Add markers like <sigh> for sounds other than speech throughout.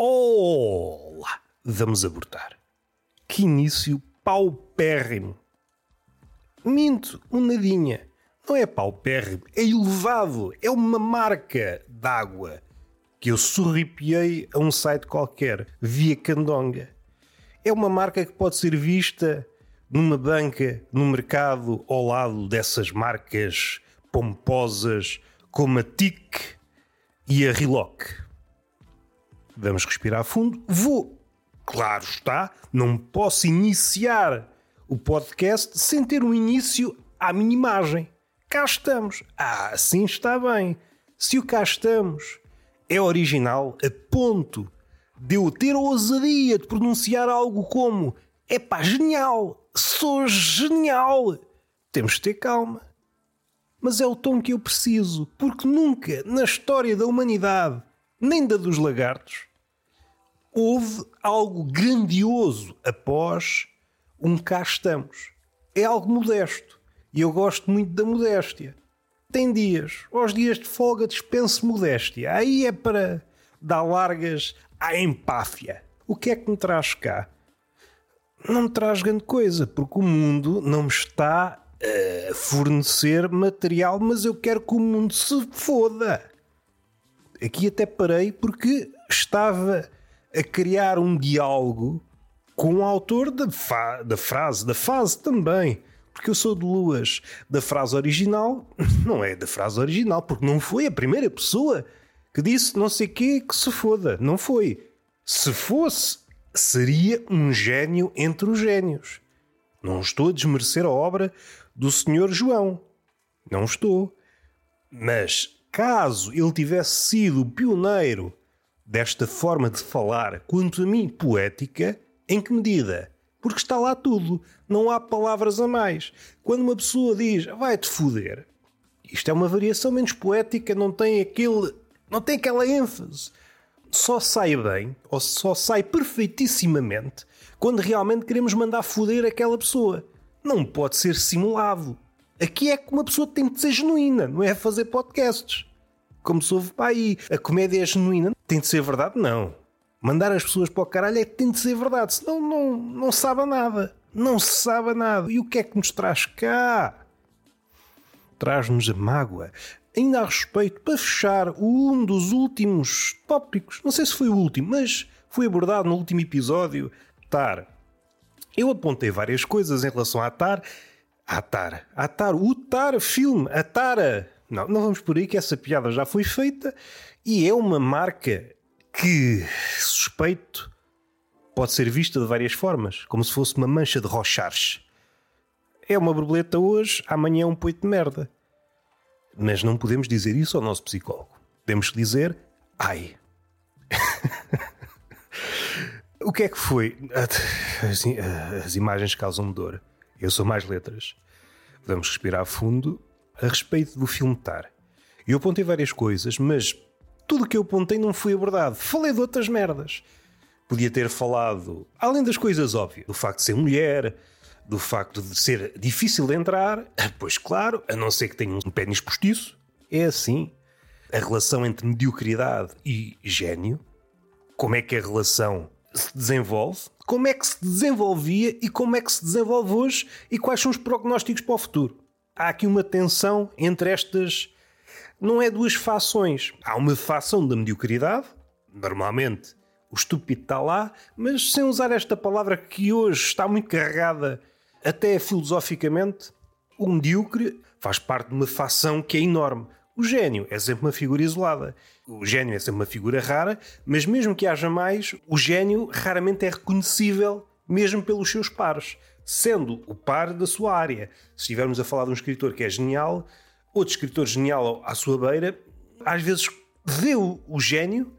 Olá! Vamos abortar. Que início paupérrimo. Minto, um nadinha. Não é paupérrimo, é elevado. É uma marca d'água que eu sorripiei a um site qualquer, via Candonga. É uma marca que pode ser vista numa banca, no mercado, ao lado dessas marcas pomposas como a TIC e a Riloc. Vamos respirar fundo. Vou, claro está, não posso iniciar o podcast sem ter um início à minha imagem. Cá estamos. Ah, sim está bem. Se o cá estamos é original a ponto de eu ter a ousadia de pronunciar algo como é pá, genial, sou genial. Temos de ter calma. Mas é o tom que eu preciso, porque nunca na história da humanidade, nem da dos lagartos, houve algo grandioso após um cá estamos. É algo modesto. E eu gosto muito da modéstia. Tem dias, aos dias de folga dispenso modéstia. Aí é para dar largas à empáfia. O que é que me traz cá? Não me traz grande coisa, porque o mundo não me está a fornecer material, mas eu quero que o mundo se foda. Aqui até parei porque estava a criar um diálogo com o autor da, da frase, da fase também porque eu sou de Luas. Da frase original, <laughs> não é da frase original, porque não foi a primeira pessoa que disse não sei quê que se foda. Não foi. Se fosse, seria um gênio entre os gênios. Não estou a desmerecer a obra do Senhor João. Não estou. Mas caso ele tivesse sido o pioneiro desta forma de falar, quanto a mim poética, em que medida? Porque está lá tudo. Não há palavras a mais. Quando uma pessoa diz vai-te foder, isto é uma variação menos poética, não tem aquele. não tem aquela ênfase. Só sai bem, ou só sai perfeitissimamente, quando realmente queremos mandar foder aquela pessoa. Não pode ser simulado. Aqui é que uma pessoa tem de ser genuína, não é fazer podcasts. Como se ouve para aí, a comédia é genuína, tem de ser verdade? Não. Mandar as pessoas para o caralho é que tem de ser verdade, senão não, não sabe nada. Não se sabe nada. E o que é que nos traz cá? Traz-nos a mágoa. Ainda a respeito, para fechar, um dos últimos tópicos, não sei se foi o último, mas foi abordado no último episódio, TAR. Eu apontei várias coisas em relação à TAR. A TAR. A TAR. O TAR filme. A TARA. Não, não vamos por aí que essa piada já foi feita e é uma marca que, suspeito, pode ser vista de várias formas, como se fosse uma mancha de rochares. É uma borboleta hoje, amanhã é um poito de merda. Mas não podemos dizer isso ao nosso psicólogo. Que dizer ai. <laughs> o que é que foi? As, as imagens causam-me dor. Eu sou mais letras. Vamos respirar fundo a respeito do filme Tar. Eu apontei várias coisas, mas tudo o que eu apontei não foi abordado. Falei de outras merdas. Podia ter falado, além das coisas óbvias, do facto de ser mulher, do facto de ser difícil de entrar, <laughs> pois claro, a não ser que tenha um pênis postiço, é assim. A relação entre mediocridade e gênio, como é que a relação se desenvolve, como é que se desenvolvia e como é que se desenvolve hoje e quais são os prognósticos para o futuro. Há aqui uma tensão entre estas não é duas fações. Há uma fação da mediocridade, normalmente o estúpido está lá, mas sem usar esta palavra que hoje está muito carregada, até filosoficamente, o medíocre faz parte de uma fação que é enorme. O gênio é sempre uma figura isolada. O gênio é sempre uma figura rara, mas mesmo que haja mais, o gênio raramente é reconhecível mesmo pelos seus pares, sendo o par da sua área. Se estivermos a falar de um escritor que é genial, outro escritor genial à sua beira, às vezes vê o, o gênio,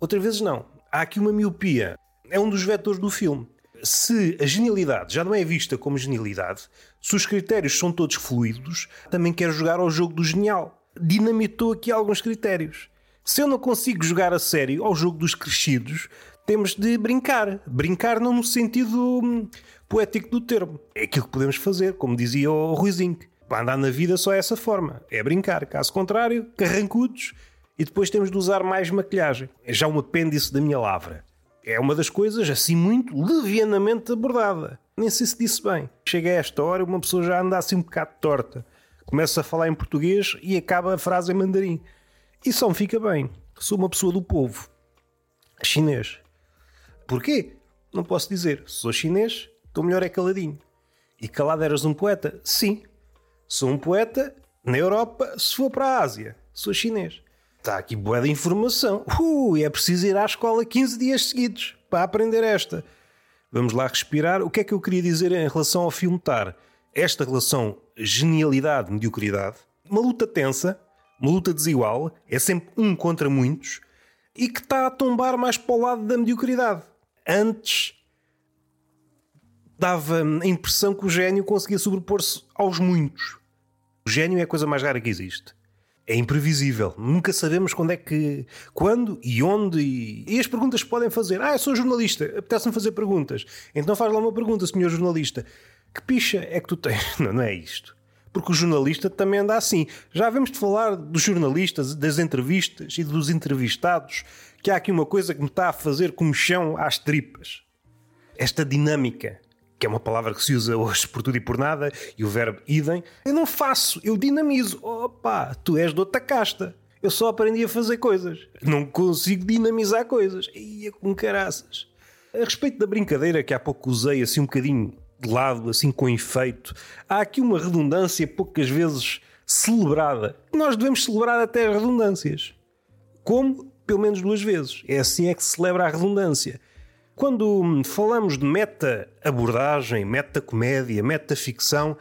outras vezes não. Há aqui uma miopia. É um dos vetores do filme. Se a genialidade já não é vista como genialidade, se os critérios são todos fluidos, também quer jogar ao jogo do genial. Dinamitou aqui alguns critérios. Se eu não consigo jogar a sério ao jogo dos crescidos, temos de brincar. Brincar não no sentido hum, poético do termo. É aquilo que podemos fazer, como dizia o Ruizinho. Para andar na vida só é essa forma. É brincar. Caso contrário, carrancudos e depois temos de usar mais maquilhagem. É já um apêndice da minha lavra. É uma das coisas assim muito levianamente abordada. Nem sei se disse bem. Chega a esta hora uma pessoa já anda assim um bocado torta. Começa a falar em português e acaba a frase em mandarim. E só me fica bem. Sou uma pessoa do povo. Chinês. Porquê? Não posso dizer. Sou chinês, estou melhor é caladinho. E calado eras um poeta? Sim. Sou um poeta na Europa, se for para a Ásia. Sou chinês. Está aqui boa de informação. Uh, é preciso ir à escola 15 dias seguidos para aprender esta. Vamos lá respirar. O que é que eu queria dizer em relação ao filme Tar? Esta relação genialidade-mediocridade, uma luta tensa, uma luta desigual, é sempre um contra muitos e que está a tombar mais para o lado da mediocridade. Antes dava a impressão que o gênio conseguia sobrepor-se aos muitos. O gênio é a coisa mais rara que existe. É imprevisível. Nunca sabemos quando é que. quando e onde. E, e as perguntas que podem fazer. Ah, eu sou jornalista, apetece-me fazer perguntas. Então faz lá uma pergunta, senhor jornalista. Que picha é que tu tens? <laughs> Não, não é isto. Porque o jornalista também anda assim. Já vemos de falar dos jornalistas, das entrevistas e dos entrevistados, que há aqui uma coisa que me está a fazer chão às tripas. Esta dinâmica que é uma palavra que se usa hoje por tudo e por nada, e o verbo idem, eu não faço, eu dinamizo. Opa, tu és de outra casta. Eu só aprendi a fazer coisas. Não consigo dinamizar coisas. Ia com caraças. A respeito da brincadeira que há pouco usei assim um bocadinho de lado, assim com efeito, há aqui uma redundância poucas vezes celebrada. Nós devemos celebrar até as redundâncias. Como? Pelo menos duas vezes. É assim é que se celebra a redundância. Quando falamos de meta-abordagem, meta-comédia, meta-ficção,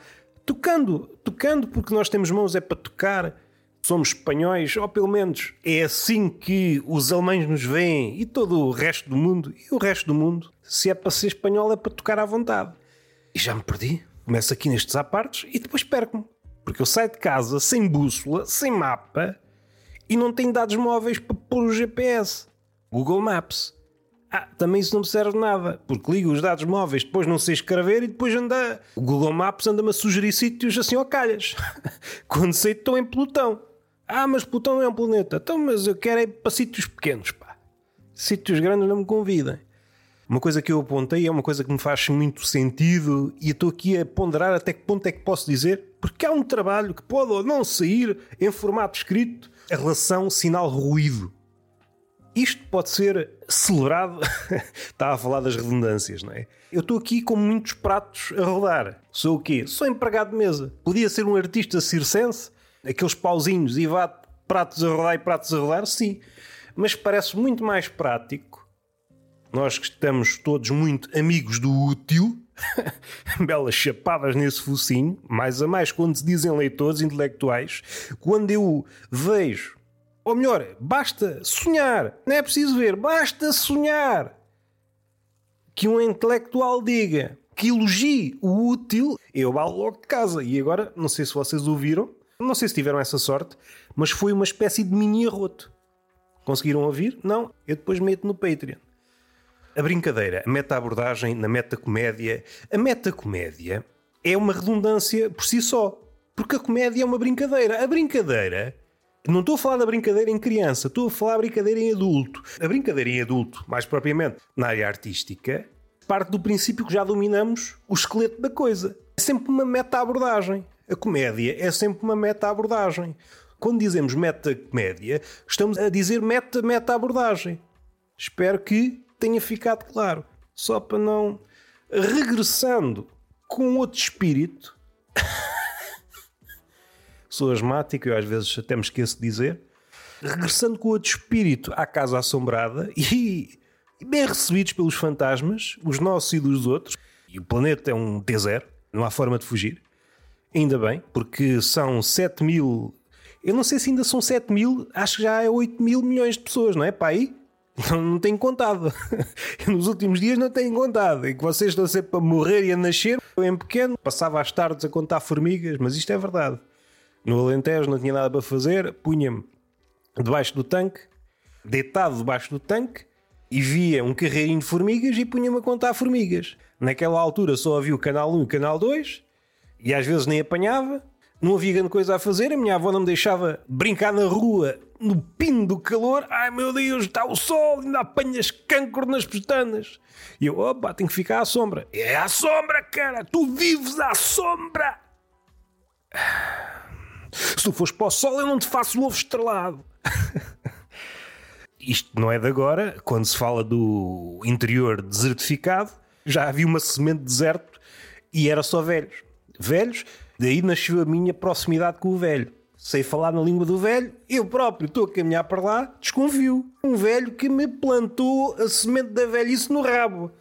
tocando, tocando porque nós temos mãos é para tocar, somos espanhóis, ou pelo menos é assim que os alemães nos veem e todo o resto do mundo, e o resto do mundo, se é para ser espanhol é para tocar à vontade. E já me perdi. Começo aqui nestes apartes e depois perco-me. Porque eu saio de casa sem bússola, sem mapa e não tenho dados móveis para pôr o GPS. Google Maps. Ah, também isso não me serve nada, porque ligo os dados móveis, depois não sei escrever e depois anda. O Google Maps anda-me a sugerir sítios assim ao calhas. <laughs> Quando sei que estou em Plutão. Ah, mas Plutão é um planeta. Então, mas eu quero ir para sítios pequenos, pá. Sítios grandes não me convidem. Uma coisa que eu apontei é uma coisa que me faz muito sentido e estou aqui a ponderar até que ponto é que posso dizer, porque há um trabalho que pode ou não sair em formato escrito, a relação sinal-ruído. Isto pode ser celebrado. <laughs> Está a falar das redundâncias, não é? Eu estou aqui com muitos pratos a rodar. Sou o quê? Sou empregado de mesa. Podia ser um artista circense, aqueles pauzinhos e vá pratos a rodar e pratos a rodar, sim. Mas parece muito mais prático. Nós que estamos todos muito amigos do útil, <laughs> belas chapadas nesse focinho, mais a mais quando se dizem leitores intelectuais, quando eu vejo ou melhor, basta sonhar. Não é preciso ver, basta sonhar. Que um intelectual diga, que elogie o útil, eu valo logo de casa. E agora, não sei se vocês ouviram, não sei se tiveram essa sorte, mas foi uma espécie de mini arroto. Conseguiram ouvir? Não. Eu depois meto no Patreon. A brincadeira, a meta-abordagem na meta-comédia. A meta-comédia é uma redundância por si só. Porque a comédia é uma brincadeira. A brincadeira não estou a falar da brincadeira em criança, estou a falar da brincadeira em adulto. A brincadeira em adulto, mais propriamente na área artística, parte do princípio que já dominamos o esqueleto da coisa. É sempre uma meta-abordagem. A comédia é sempre uma meta-abordagem. Quando dizemos meta-comédia, estamos a dizer meta-meta-abordagem. Espero que tenha ficado claro. Só para não. Regressando com outro espírito. <laughs> sou asmático, eu às vezes até me esqueço de dizer. Regressando com outro espírito à casa assombrada <laughs> e, bem recebidos pelos fantasmas, os nossos e dos outros. E o planeta é um T0, não há forma de fugir. Ainda bem, porque são 7 mil. Eu não sei se ainda são 7 mil, acho que já é 8 mil milhões de pessoas, não é? Para aí? Não, não tenho contado. <laughs> Nos últimos dias não tenho contado. E que vocês estão sempre a morrer e a nascer. Eu, em pequeno, passava as tardes a contar formigas, mas isto é verdade. No Alentejo não tinha nada para fazer, punha-me debaixo do tanque, deitado debaixo do tanque, e via um carreirinho de formigas e punha-me a contar formigas. Naquela altura só havia o canal 1 e o canal 2, e às vezes nem apanhava. Não havia grande coisa a fazer, a minha avó não me deixava brincar na rua no pino do calor. Ai meu Deus, está o sol, ainda apanhas cancro nas pestanas. E eu, opa, tenho que ficar à sombra. É à sombra, cara, tu vives à sombra. Se tu fores para o sol, eu não te faço o ovo estrelado. <laughs> Isto não é de agora, quando se fala do interior desertificado, já havia uma semente de deserto e era só velhos. Velhos, daí nasceu a minha proximidade com o velho. Sei falar na língua do velho, eu próprio estou a caminhar para lá, desconfio. Um velho que me plantou a semente da velhice no rabo.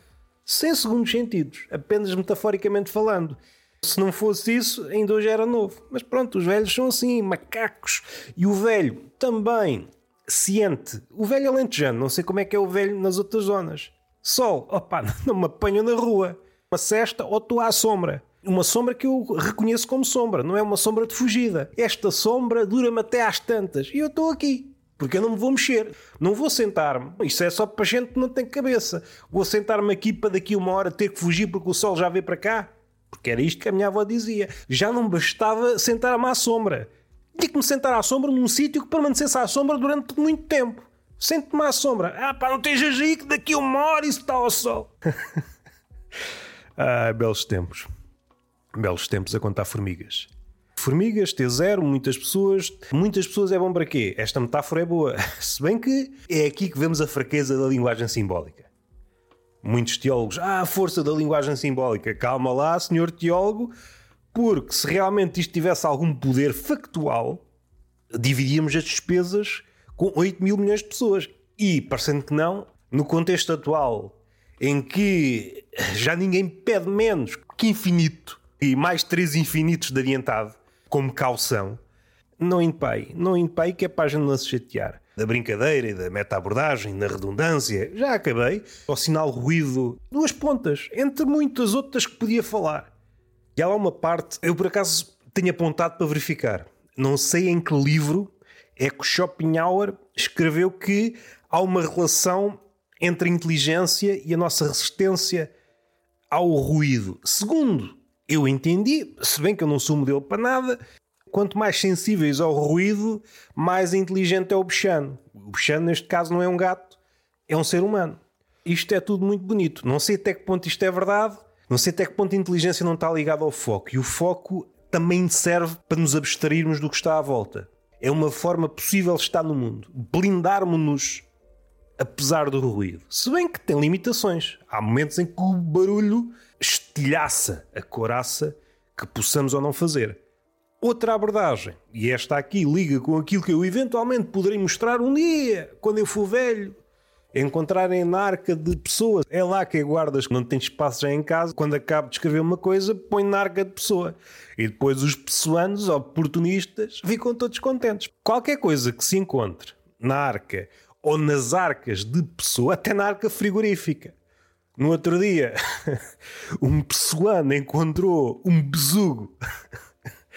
Sem segundos sentidos, apenas metaforicamente falando. Se não fosse isso, ainda hoje era novo. Mas pronto, os velhos são assim, macacos. E o velho também ciente. O velho alentejano, não sei como é que é o velho nas outras zonas. Sol, opa, <laughs> não me apanho na rua. Uma cesta ou estou à sombra. Uma sombra que eu reconheço como sombra, não é uma sombra de fugida. Esta sombra dura-me até às tantas. E eu estou aqui. Porque eu não me vou mexer. Não vou sentar-me. Isto é só para gente que não tem cabeça. Vou sentar-me aqui para daqui uma hora ter que fugir porque o sol já veio para cá. Porque era isto que a minha avó dizia. Já não bastava sentar-me à sombra. Tinha que me sentar à sombra num sítio que permanecesse à sombra durante muito tempo. Sente-me à sombra. Ah, pá, não estejas aí que daqui uma hora isso está ao sol. <laughs> ah, belos tempos. Belos tempos a contar formigas. Formigas, T0, muitas pessoas. Muitas pessoas é bom para quê? Esta metáfora é boa. <laughs> Se bem que é aqui que vemos a fraqueza da linguagem simbólica. Muitos teólogos, ah, a força da linguagem simbólica. Calma lá, senhor teólogo, porque se realmente isto tivesse algum poder factual, dividíamos as despesas com 8 mil milhões de pessoas. E, parecendo que não, no contexto atual, em que já ninguém pede menos que infinito e mais três infinitos de adiantado, como calção, não impei, não impei que é para a gente não se chatear. Da brincadeira e da meta-abordagem, da redundância, já acabei. Ao sinal ruído, duas pontas, entre muitas outras que podia falar. E há lá uma parte, eu por acaso tenho apontado para verificar. Não sei em que livro é que Schopenhauer escreveu que há uma relação entre a inteligência e a nossa resistência ao ruído. Segundo, eu entendi, se bem que eu não sou modelo para nada, quanto mais sensíveis ao ruído, mais inteligente é o bichano. O bichano, neste caso, não é um gato, é um ser humano. Isto é tudo muito bonito. Não sei até que ponto isto é verdade, não sei até que ponto a inteligência não está ligada ao foco. E o foco também serve para nos abstrairmos do que está à volta é uma forma possível de estar no mundo. Blindarmos-nos apesar do ruído. Se bem que tem limitações. Há momentos em que o barulho estilhaça a coraça que possamos ou não fazer. Outra abordagem, e esta aqui liga com aquilo que eu eventualmente poderei mostrar um dia, quando eu for velho, encontrarem na arca de pessoas. É lá que guardas, não tem espaço já em casa. Quando acabo de escrever uma coisa, põe na arca de pessoa. E depois os pessoanos, oportunistas, ficam todos contentes. Qualquer coisa que se encontre na arca ou nas arcas de pessoa, até na arca frigorífica. No outro dia, <laughs> um pessoano encontrou um besugo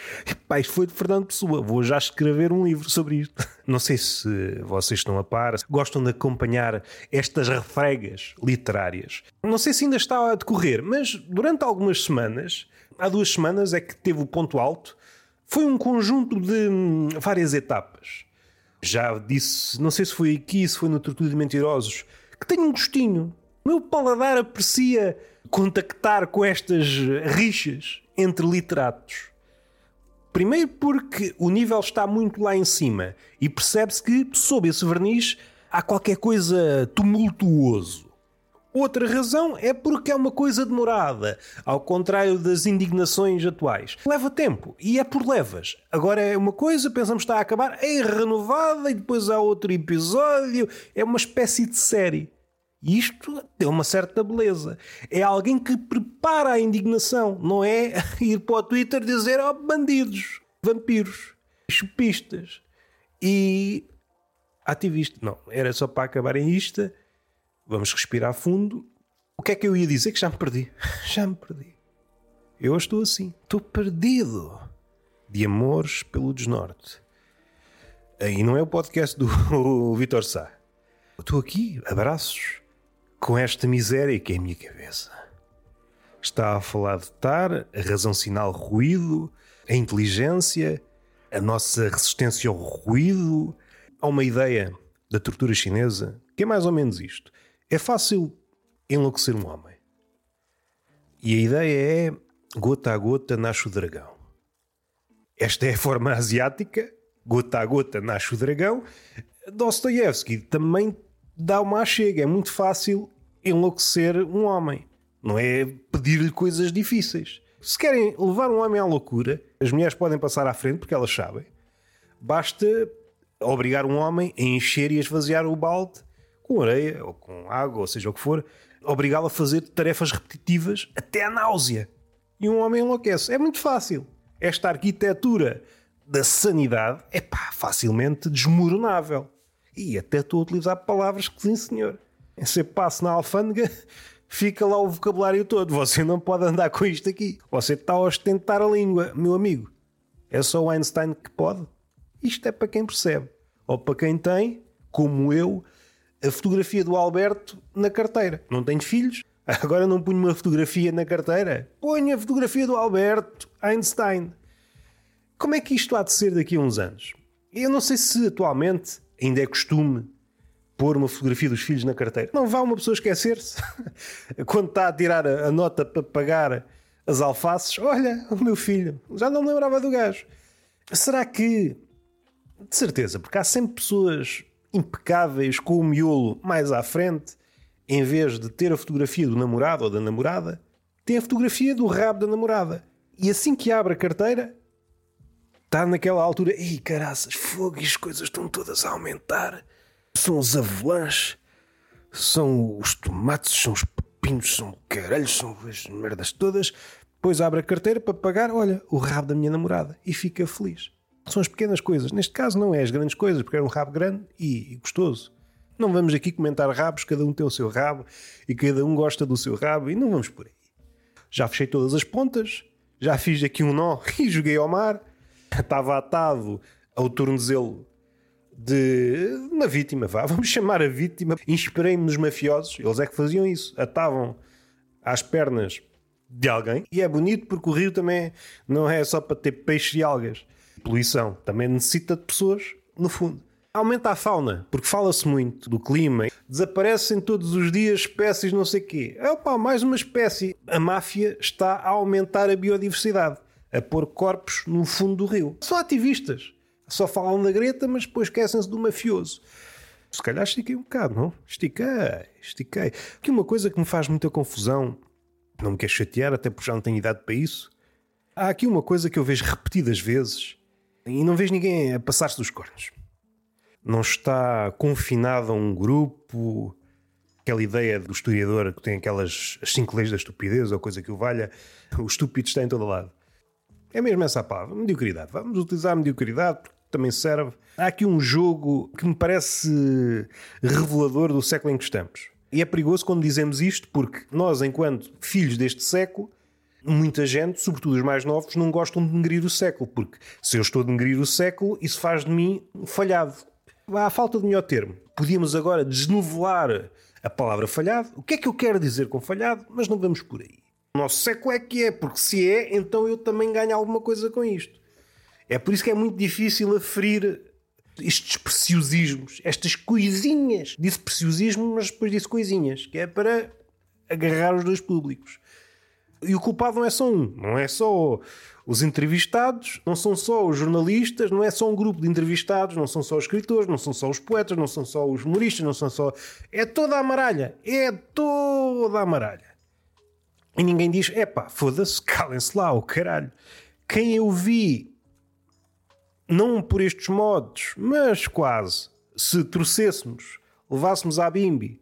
<laughs> Pai, foi de Fernando Pessoa. Vou já escrever um livro sobre isto. <laughs> Não sei se vocês estão a par, gostam de acompanhar estas refregas literárias. Não sei se ainda está a decorrer, mas durante algumas semanas, há duas semanas é que teve o ponto alto, foi um conjunto de hum, várias etapas. Já disse, não sei se foi aqui, se foi no Tortuga de Mentirosos, que tenho um gostinho. Meu paladar aprecia contactar com estas rixas entre literatos. Primeiro porque o nível está muito lá em cima e percebe-se que, sob esse verniz, há qualquer coisa tumultuoso. Outra razão é porque é uma coisa demorada, ao contrário das indignações atuais. Leva tempo e é por levas. Agora é uma coisa, pensamos está a acabar, é renovada e depois há outro episódio. É uma espécie de série. Isto tem uma certa beleza. É alguém que prepara a indignação, não é <laughs> ir para o Twitter dizer oh, bandidos, vampiros, chupistas e ativistas. Não, era só para acabar em isto. Vamos respirar fundo. O que é que eu ia dizer que já me perdi? <laughs> Já me perdi. Eu estou assim, estou perdido de amores pelo desnorte. E não é o podcast do <laughs> Vitor Sá. Estou aqui, abraços com esta miséria que é a minha cabeça. Está a falar de estar, a razão sinal ruído, a inteligência, a nossa resistência ao ruído. Há uma ideia da tortura chinesa que é mais ou menos isto: é fácil enlouquecer um homem. E a ideia é gota a gota nasce o dragão. Esta é a forma asiática, gota a gota nasce o dragão. Dostoiévski também dá uma chega. É muito fácil enlouquecer um homem. Não é pedir-lhe coisas difíceis. Se querem levar um homem à loucura, as mulheres podem passar à frente porque elas sabem. Basta obrigar um homem a encher e a esvaziar o balde com areia ou com água, ou seja o que for, obrigá-lo a fazer tarefas repetitivas até a náusea. E um homem enlouquece. É muito fácil. Esta arquitetura da sanidade é pá, facilmente desmoronável. E até estou a utilizar palavras que sim, senhor. Você passa na alfândega, fica lá o vocabulário todo. Você não pode andar com isto aqui. Você está a ostentar a língua, meu amigo. É só o Einstein que pode? Isto é para quem percebe. Ou para quem tem, como eu, a fotografia do Alberto na carteira. Não tenho filhos? Agora não ponho uma fotografia na carteira? Ponho a fotografia do Alberto Einstein. Como é que isto há de ser daqui a uns anos? Eu não sei se atualmente ainda é costume pôr uma fotografia dos filhos na carteira. Não vá uma pessoa esquecer-se <laughs> quando está a tirar a, nota para pagar as alfaces. Olha, o meu filho, já não me lembrava do gajo. Será que, de certeza, porque há sempre pessoas impecáveis com o miolo mais à frente, em vez de ter a fotografia do namorado ou da namorada, tem a fotografia do rabo da namorada. E assim que abre a carteira, está naquela altura, ei caraças, fogo e as coisas estão todas a aumentar. São os avelãs, são os tomates, são os pepinos, são caralhos, são as merdas todas. Depois abre a carteira para pagar, olha, o rabo da minha namorada e fica feliz. São as pequenas coisas. Neste caso não é as grandes coisas, porque era um rabo grande e gostoso. Não vamos aqui comentar rabos, cada um tem o seu rabo e cada um gosta do seu rabo e não vamos por aí. Já fechei todas as pontas, já fiz aqui um nó <laughs> e joguei ao mar. Estava atado ao tornozelo de uma vítima, vá, <laughs> vamos chamar a vítima. Inspirei-me nos mafiosos, eles é que faziam isso, atavam às pernas de alguém. E é bonito porque o rio também não é só para ter peixe e algas poluição. Também necessita de pessoas no fundo. Aumenta a fauna, porque fala-se muito do clima. Desaparecem todos os dias espécies não sei quê. Opa, mais uma espécie. A máfia está a aumentar a biodiversidade, a pôr corpos no fundo do rio. São ativistas. Só falam da Greta, mas depois esquecem-se do mafioso. Se calhar estiquei um bocado, não? Estiquei, estiquei. Aqui uma coisa que me faz muita confusão, não me quer chatear, até porque já não tenho idade para isso. Há aqui uma coisa que eu vejo repetidas vezes e não vejo ninguém a passar-se dos cornos. Não está confinado a um grupo. Aquela ideia do historiador que tem aquelas as cinco leis da estupidez ou coisa que o valha, o estúpido está em todo lado. É mesmo essa a palavra, mediocridade. Vamos utilizar a mediocridade porque também serve. Há aqui um jogo que me parece revelador do século em que estamos. E é perigoso quando dizemos isto porque nós, enquanto filhos deste século, muita gente, sobretudo os mais novos, não gostam de negrir o século, porque se eu estou a negrir o século, isso faz de mim falhado. Há falta de melhor termo. Podíamos agora desnovelar a palavra falhado. O que é que eu quero dizer com falhado? Mas não vamos por aí. O nosso século é que é, porque se é, então eu também ganho alguma coisa com isto. É por isso que é muito difícil aferir estes preciosismos, estas coisinhas. Disse preciosismo, mas depois disse coisinhas, que é para agarrar os dois públicos. E o culpado não é só um, não é só os entrevistados, não são só os jornalistas, não é só um grupo de entrevistados, não são só os escritores, não são só os poetas, não são só os humoristas, não são só. É toda a maralha. É toda a maralha. E ninguém diz: epá, foda-se, <laughs> calem-se lá, o caralho. Quem eu vi, não por estes modos, mas quase, se trouxéssemos, levássemos à bimbi,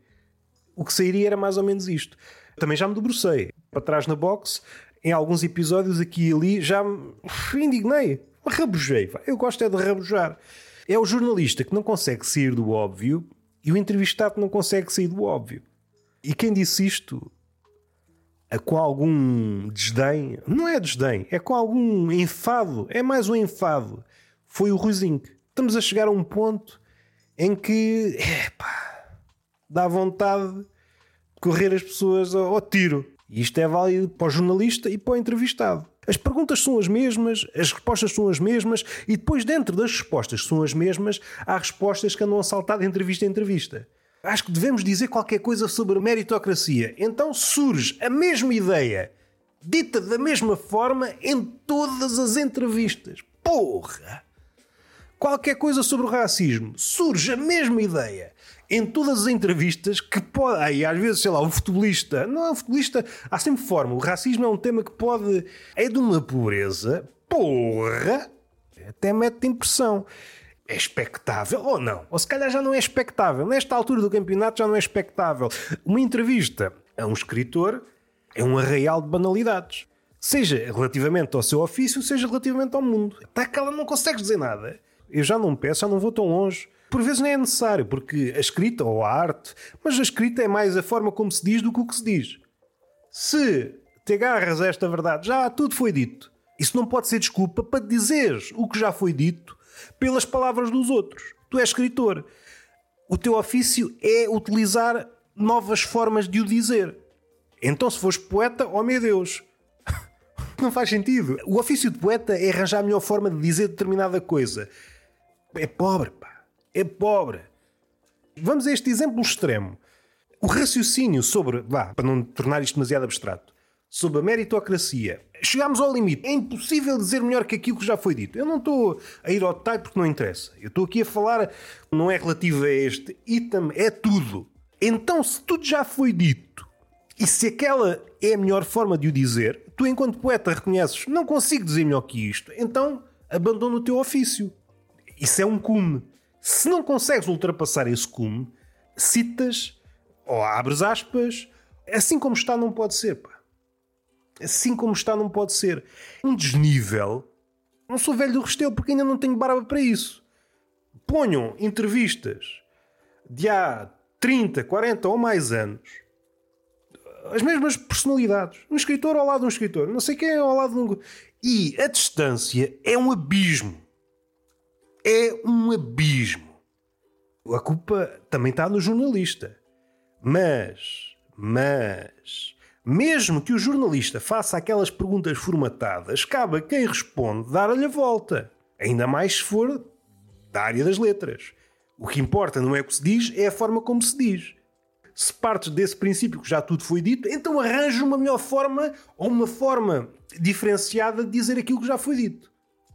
o que sairia era mais ou menos isto. Também já me debrucei para trás na box, em alguns episódios aqui e ali, já me indignei, rabujei. Eu gosto é de rabujar. É o jornalista que não consegue sair do óbvio e o entrevistado não consegue sair do óbvio. E quem disse isto com algum desdém, não é desdém, é com algum enfado, é mais um enfado, foi o Ruizinho. Estamos a chegar a um ponto em que, epá, dá vontade correr as pessoas ao tiro. E isto é válido para o jornalista e para o entrevistado. As perguntas são as mesmas, as respostas são as mesmas, e depois, dentro das respostas que são as mesmas, há respostas que andam a saltar de entrevista em entrevista. Acho que devemos dizer qualquer coisa sobre meritocracia. Então surge a mesma ideia, dita da mesma forma, em todas as entrevistas. Porra! Qualquer coisa sobre o racismo, surge a mesma ideia em todas as entrevistas que pode. Aí, às vezes, sei lá, o futebolista. Não é o futebolista, há sempre forma. O racismo é um tema que pode. É de uma pobreza. Porra! Até mete impressão. É expectável ou não? Ou se calhar já não é expectável. Nesta altura do campeonato já não é expectável. Uma entrevista a um escritor é um arraial de banalidades. Seja relativamente ao seu ofício, seja relativamente ao mundo. Está que ela não consegue dizer nada. Eu já não peço, já não vou tão longe. Por vezes nem é necessário, porque a escrita ou a arte, mas a escrita é mais a forma como se diz do que o que se diz. Se te agarras a esta verdade, já tudo foi dito. Isso não pode ser desculpa para dizeres o que já foi dito pelas palavras dos outros. Tu és escritor. O teu ofício é utilizar novas formas de o dizer. Então, se fores poeta, oh meu Deus, <laughs> não faz sentido. O ofício de poeta é arranjar a melhor forma de dizer determinada coisa. É pobre, pá. É pobre. Vamos a este exemplo extremo. O raciocínio sobre, vá, para não tornar isto demasiado abstrato, sobre a meritocracia. Chegámos ao limite. É impossível dizer melhor que aquilo que já foi dito. Eu não estou a ir ao detalhe porque não interessa. Eu estou aqui a falar, não é relativo a este item, é tudo. Então, se tudo já foi dito e se aquela é a melhor forma de o dizer, tu, enquanto poeta, reconheces não consigo dizer melhor que isto, então abandona o teu ofício. Isso é um cume. Se não consegues ultrapassar esse cume, citas ou abres aspas, assim como está, não pode ser. Pá. Assim como está, não pode ser. Um desnível. Não sou velho do Restelo porque ainda não tenho barba para isso. Ponham entrevistas de há 30, 40 ou mais anos. As mesmas personalidades. Um escritor ao lado de um escritor. Não sei quem é ao lado de um. E a distância é um abismo. É um abismo. A culpa também está no jornalista. Mas, mas, mesmo que o jornalista faça aquelas perguntas formatadas, cabe a quem responde dar-lhe a volta. Ainda mais se for da área das letras. O que importa não é o que se diz, é a forma como se diz. Se partes desse princípio que já tudo foi dito, então arranja uma melhor forma ou uma forma diferenciada de dizer aquilo que já foi dito.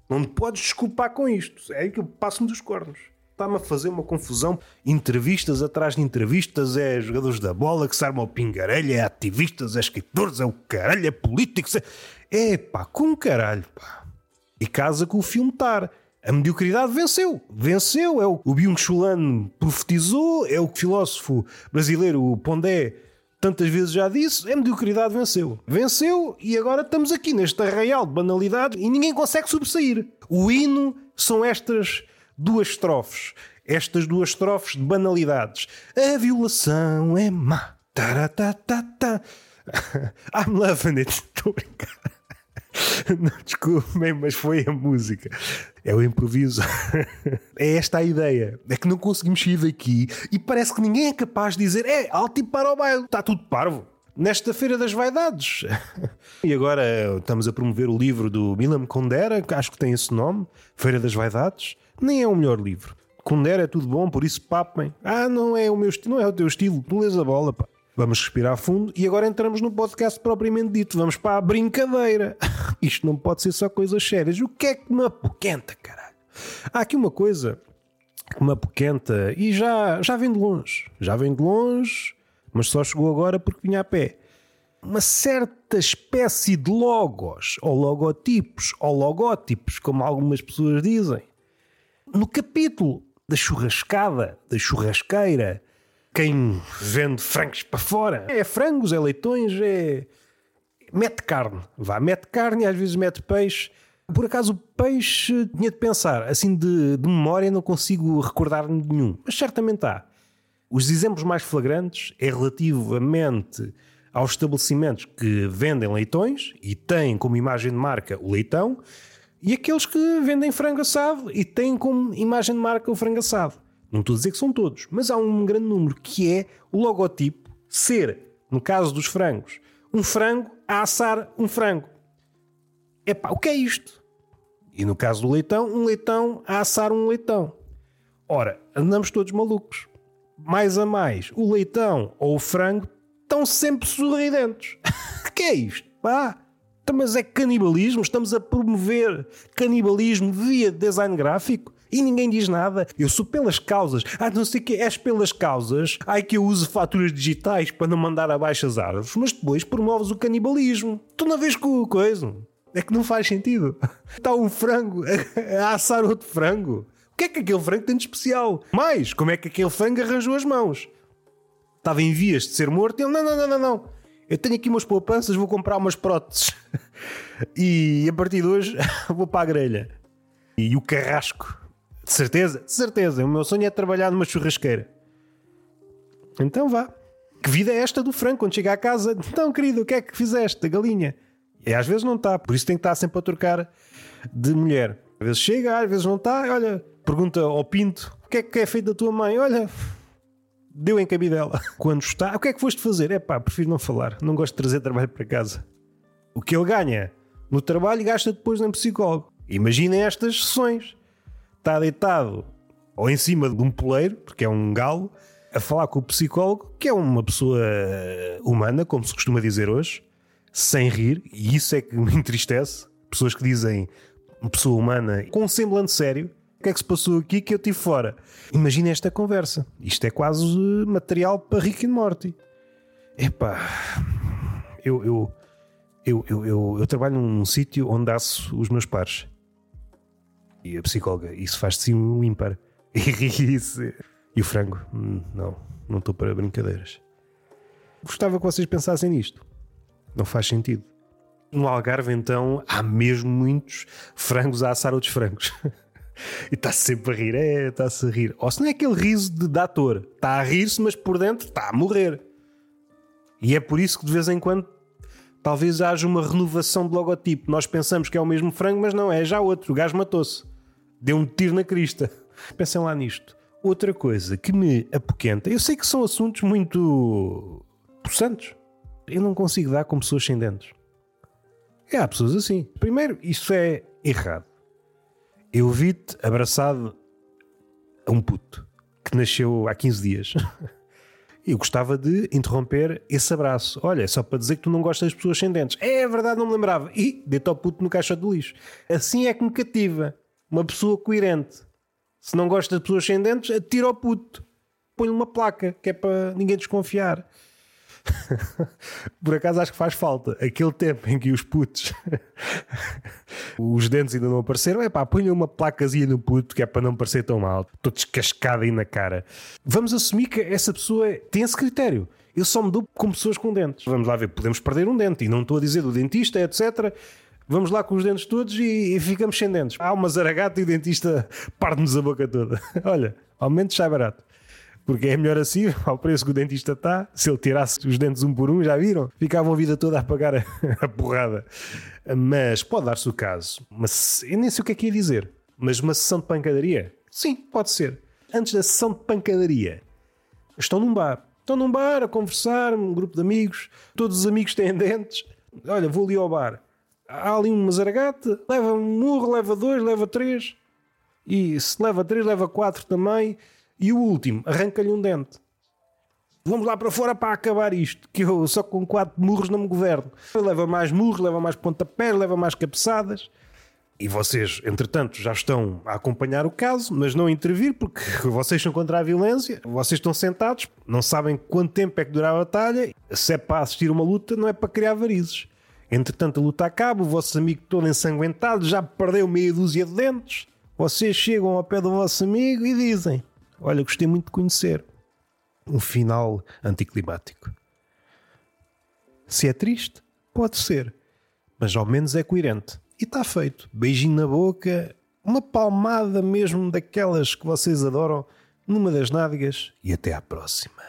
Não te podes desculpar com isto. É que eu passo-me dos cornos. Está-me a fazer uma confusão. Entrevistas atrás de entrevistas, é jogadores da bola que se armam pingarelho, é ativistas, é escritores, é o caralho, é políticos. É, pá, com caralho, pá. E casa com o filme tar. A mediocridade venceu. Venceu. É o, o Byung-Chul profetizou, é o filósofo brasileiro Pondé tantas vezes já disse, a mediocridade venceu. Venceu e agora estamos aqui neste arraial de banalidade e ninguém consegue sobressair. O hino são estas duas estrofes. Estas duas estrofes de banalidades. A violação é má. Taratatata. <laughs> I'm loving it. Estou a brincar. Não, desculpem, mas foi a música. É o improviso. <laughs> É esta a ideia. É que não conseguimos sair daqui e parece que ninguém é capaz de dizer é alto e para o baile. Está tudo parvo. Nesta Feira das Vaidades. <laughs> E agora estamos a promover o livro do Milam Kundera, acho que tem esse nome, Feira das Vaidades. Nem é o melhor livro. Kundera é tudo bom, por isso papem. Ah, não é o meu estilo, não é o teu estilo. Tu lês a bola, pá. Vamos respirar fundo e agora entramos no podcast propriamente dito. Vamos para a brincadeira. <laughs> Isto não pode ser só coisas sérias. O que é que me apoquenta, caralho? Há aqui uma coisa que me apoquenta e já, já vem de longe. Já vem de longe, mas só chegou agora porque vinha a pé. Uma certa espécie de logos, ou logotipos, ou logótipos, como algumas pessoas dizem. No capítulo da churrascada, da churrasqueira, quem vende frangos para fora. É frangos, é leitões, é. mete carne. Vá, mete carne e às vezes mete peixe. Por acaso o peixe tinha de pensar, assim de, de memória não consigo recordar-me de nenhum, mas certamente há. Os exemplos mais flagrantes é relativamente aos estabelecimentos que vendem leitões e têm como imagem de marca o leitão, e aqueles que vendem frango assado e têm como imagem de marca o frango assado. Não estou a dizer que são todos, mas há um grande número que é o logotipo ser, no caso dos frangos, um frango a assar um frango. Epá, o que é isto? E no caso do leitão, um leitão a assar um leitão. Ora, andamos todos malucos. Mais a mais, o leitão ou o frango estão sempre sorridentes. <laughs> que é isto? Pá, mas é canibalismo? Estamos a promover canibalismo via design gráfico? E ninguém diz nada. Eu sou pelas causas. Ah, não sei que és pelas causas. Ai que eu uso faturas digitais para não mandar abaixo as árvores. Mas depois promoves o canibalismo. Tu não vês com coisa. É que não faz sentido. <laughs> Está um frango a assar outro frango. O que é que aquele frango tem de especial? Mais, como é que aquele frango arranjou as mãos? Estava em vias de ser morto e ele, não, não, não, não, não. Eu tenho aqui umas poupanças, vou comprar umas próteses. <laughs> e a partir de hoje <laughs> vou para a grelha. E o carrasco. De certeza? De certeza. O meu sonho é trabalhar numa churrasqueira. Então vá. Que vida é esta do frango quando chega à casa? Então, querido, o que é que fizeste? A galinha. E às vezes não está, por isso tem que estar sempre a trocar de mulher. Às vezes chega, às vezes não está. Olha, pergunta ao Pinto: o que é que é feito da tua mãe? Olha, deu em cabidela. <laughs> Quando está, o que é que foste fazer? É pá, prefiro não falar, não gosto de trazer trabalho para casa. O que ele ganha no trabalho gasta depois em psicólogo. Imaginem estas sessões: está deitado ou em cima de um poleiro, porque é um galo, a falar com o psicólogo, que é uma pessoa humana, como se costuma dizer hoje sem rir, e isso é que me <laughs> entristece. Pessoas que dizem uma pessoa humana com um semblante sério. O que é que se passou aqui que eu tive fora? Imagina esta conversa. Isto é quase material para Rick e Morty. Epá, eu, eu, eu, eu, eu, eu trabalho num sítio onde aço os meus pares. E a psicóloga, isso faz de si um ímpar. <laughs> E, e o frango, hum, não, não estou para brincadeiras. Gostava que vocês pensassem nisto. Não faz sentido. No Algarve, então, há mesmo muitos frangos a assar outros frangos. <laughs> e está sempre a rir, é, está-se a rir. Ou se não é aquele riso de, de ator, está a rir-se, mas por dentro está a morrer. E é por isso que de vez em quando talvez haja uma renovação de logotipo. Nós pensamos que é o mesmo frango, mas não é, já outro. O gajo matou-se, deu um tiro na crista. <laughs> Pensem lá nisto. Outra coisa que me apoquenta, eu sei que são assuntos muito possantes, eu não consigo dar com pessoas sem dentes. É, há pessoas assim. Primeiro, isso é errado. Eu vi-te abraçado a um puto que nasceu há 15 dias. <laughs> Eu gostava de interromper esse abraço. Olha, é só para dizer que tu não gostas das pessoas sem dentes. É verdade, não me lembrava. E deita o puto no caixa de lixo. Assim é que me cativa. Uma pessoa coerente. Se não gosta de pessoas sem dentes, atira o puto. Põe-lhe uma placa, que é para ninguém desconfiar. <laughs> Por acaso acho que faz falta. Aquele tempo em que os putos <laughs> os dentes ainda não apareceram, é pá, ponha uma placazinha no puto que é para não parecer tão mal. Estou descascado aí na cara. Vamos assumir que essa pessoa tem esse critério. Eu só me dou com pessoas com dentes. Vamos lá ver, podemos perder um dente. E não estou a dizer do dentista, etc. Vamos lá com os dentes todos e, e ficamos sem dentes. Há uma zaragata e o dentista <laughs> parte-nos a boca toda. Olha, ao menos sai barato porque é melhor assim, <laughs> ao preço que o dentista está. Se ele tirasse os dentes um por um, já viram? Ficavam a vida toda a pagar a, <laughs> a porrada. Mas pode dar-se o caso. Mas eu nem sei o que é que ia dizer. Mas uma sessão de pancadaria? Sim, pode ser. Antes da sessão de pancadaria, estão num bar. Estão num bar a conversar, um grupo de amigos. Todos os amigos têm <laughs> dentes. Olha, vou ali ao bar. Há ali uma zaragata. Leva um murro, leva dois, leva três. E se leva três, leva quatro também. E o último, arranca-lhe um dente. Vamos lá para fora para acabar isto, que eu só com quatro murros não me governo. Leva mais murros, leva mais pontapés, leva mais cabeçadas. E vocês, entretanto, já estão a acompanhar o caso, mas não intervir, porque <laughs> vocês são contra a violência, vocês estão sentados, não sabem quanto tempo é que dura a batalha, se é para assistir uma luta, não é para criar varizes. Entretanto, a luta acaba, o vosso amigo todo ensanguentado já perdeu meia dúzia de dentes. Vocês chegam ao pé do vosso amigo e dizem: Olha, gostei muito de conhecer. Um final anticlimático. Se é triste, pode ser, mas ao menos é coerente. E está feito. Beijinho na boca, uma palmada mesmo daquelas que vocês adoram, numa das nádegas e até à próxima.